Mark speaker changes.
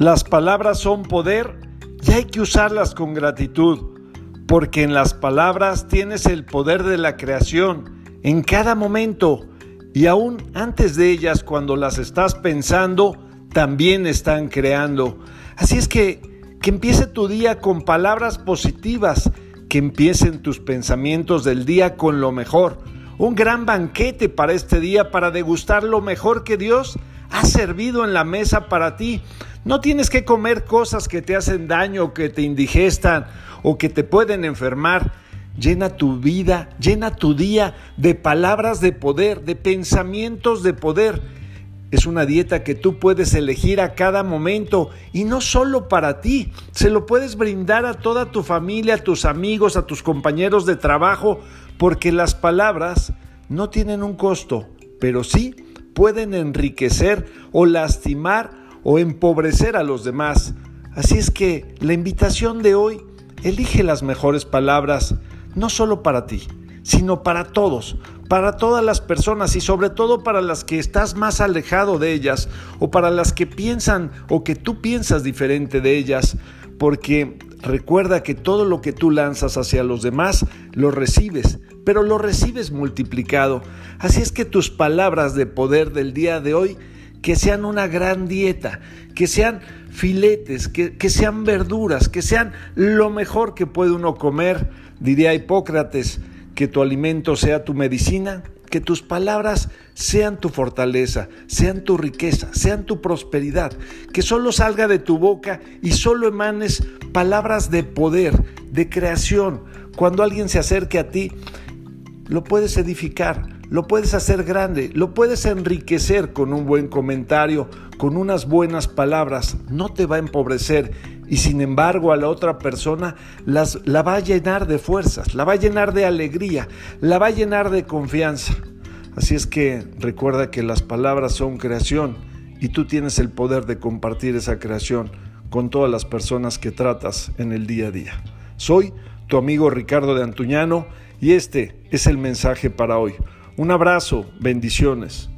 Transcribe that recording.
Speaker 1: Las palabras son poder y hay que usarlas con gratitud, porque en las palabras tienes el poder de la creación en cada momento y aún antes de ellas cuando las estás pensando, también están creando. Así es que que empiece tu día con palabras positivas, que empiecen tus pensamientos del día con lo mejor. Un gran banquete para este día para degustar lo mejor que Dios ha servido en la mesa para ti. No tienes que comer cosas que te hacen daño, que te indigestan o que te pueden enfermar. Llena tu vida, llena tu día de palabras de poder, de pensamientos de poder. Es una dieta que tú puedes elegir a cada momento y no solo para ti, se lo puedes brindar a toda tu familia, a tus amigos, a tus compañeros de trabajo, porque las palabras no tienen un costo, pero sí pueden enriquecer o lastimar o empobrecer a los demás. Así es que la invitación de hoy, elige las mejores palabras, no solo para ti, sino para todos, para todas las personas y sobre todo para las que estás más alejado de ellas o para las que piensan o que tú piensas diferente de ellas, porque recuerda que todo lo que tú lanzas hacia los demás lo recibes, pero lo recibes multiplicado. Así es que tus palabras de poder del día de hoy, que sean una gran dieta, que sean filetes, que, que sean verduras, que sean lo mejor que puede uno comer, diría Hipócrates, que tu alimento sea tu medicina, que tus palabras sean tu fortaleza, sean tu riqueza, sean tu prosperidad, que solo salga de tu boca y solo emanes palabras de poder, de creación. Cuando alguien se acerque a ti, lo puedes edificar, lo puedes hacer grande, lo puedes enriquecer con un buen comentario, con unas buenas palabras, no te va a empobrecer y sin embargo a la otra persona las, la va a llenar de fuerzas, la va a llenar de alegría, la va a llenar de confianza. Así es que recuerda que las palabras son creación y tú tienes el poder de compartir esa creación con todas las personas que tratas en el día a día. Soy tu amigo Ricardo de Antuñano y este es el mensaje para hoy. Un abrazo, bendiciones.